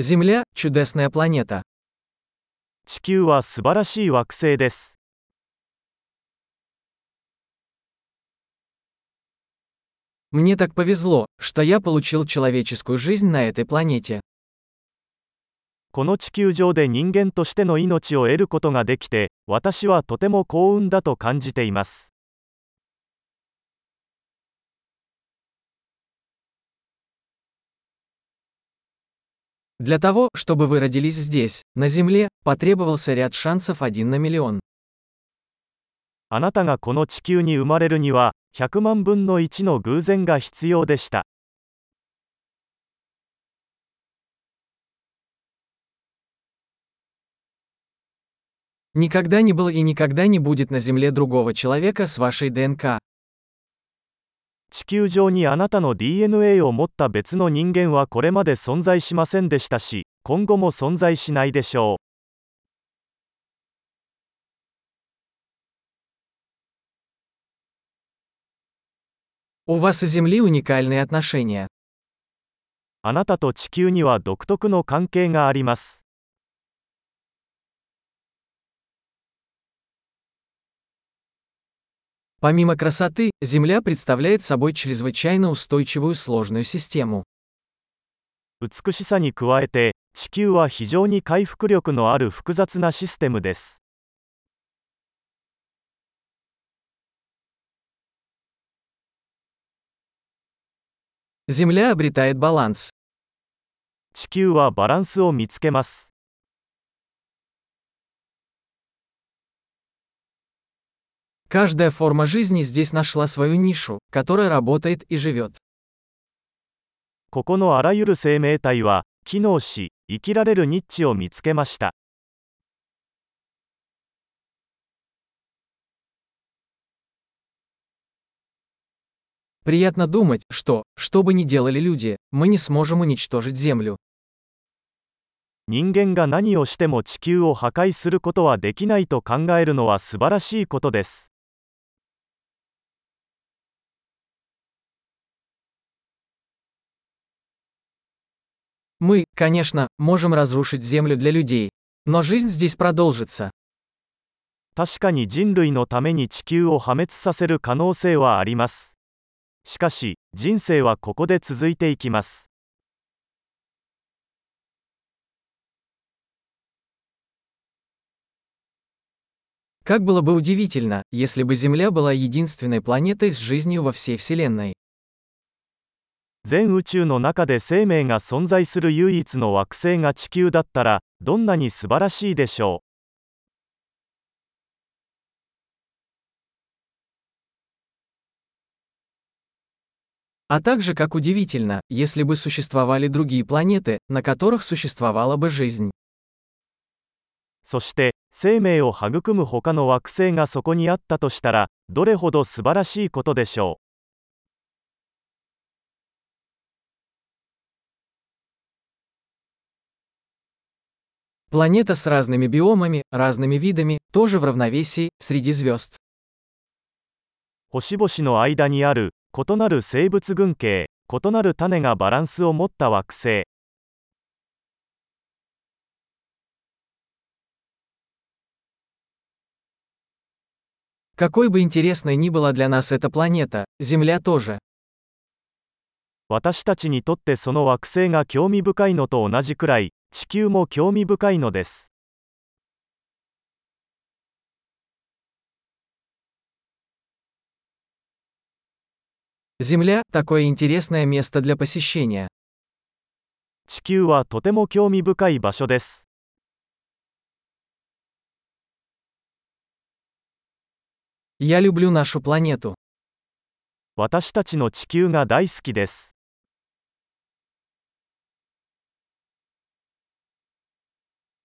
Земля – чудесная планета. 地球は素晴らしい惑星です。 Мне так повезло, что я получил человеческую жизнь на этой планете. この地球上で人間としての命を得ることができて、私はとても幸運だと感じています。 Для того, чтобы вы родились здесь, на Земле, потребовался ряд шансов один на миллион. あなたがこの地球に生まれるには、100万分の1の偶然が必要でした。 Никогда не было и никогда не будет на Земле другого человека с вашей ДНК. 地球上にあなたの DNA を持った別の人間はこれまで存在しませんでしたし今後も存在しないでしょうあなたと地球には独特の関係があります。Помимо красоты, Земля представляет собой чрезвычайно устойчивую сложную систему. 美しさに加えて、地球は非常に回復力のある複雑なシステムです。 Земля обретает баланс. 地球はバランスを見つけます。 Каждая форма жизни здесь нашла свою нишу, которая работает и живет. ここのあらゆる生命体は、機能し、生きられるニッチを見つけました。 Приятно думать, что, что бы ни делали люди, мы не сможем уничтожить Землю. 人間が何をしても地球を破壊することはできないと考えるのは素晴らしいことです。 Мы, конечно, можем разрушить Землю для людей. Но жизнь здесь продолжится. 確かに人類のために地球を破滅させる可能性はあります。しかし、人生はここで続いていきます。 Как было бы удивительно, если бы Земля была единственной планетой с жизнью во всей Вселенной. 全宇宙の中で生命が存在する唯一の惑星が地球だったら、どんなに素晴らしいでしょう。 А также как удивительно, если бы существовали другие планеты, на которых существовала бы жизнь. そして、生命を育む他の惑星がそこにあったとしたら、どれほど素晴らしいことでしょう。 Планета с разными биомами, разными видами, тоже в равновесии, среди звезд. 星々の間にある異なる生物群系異なる種がバランスを持った惑星 Какой бы интересной ни была для нас эта планета, Земля тоже. 私たちにとってその惑星が興味深いのと同じくらい 地球も興味深いのです Земля – такое интересное место для посещения. 地球はとても興味深い場所です Я люблю нашу планету. 私たちの地球が大好きです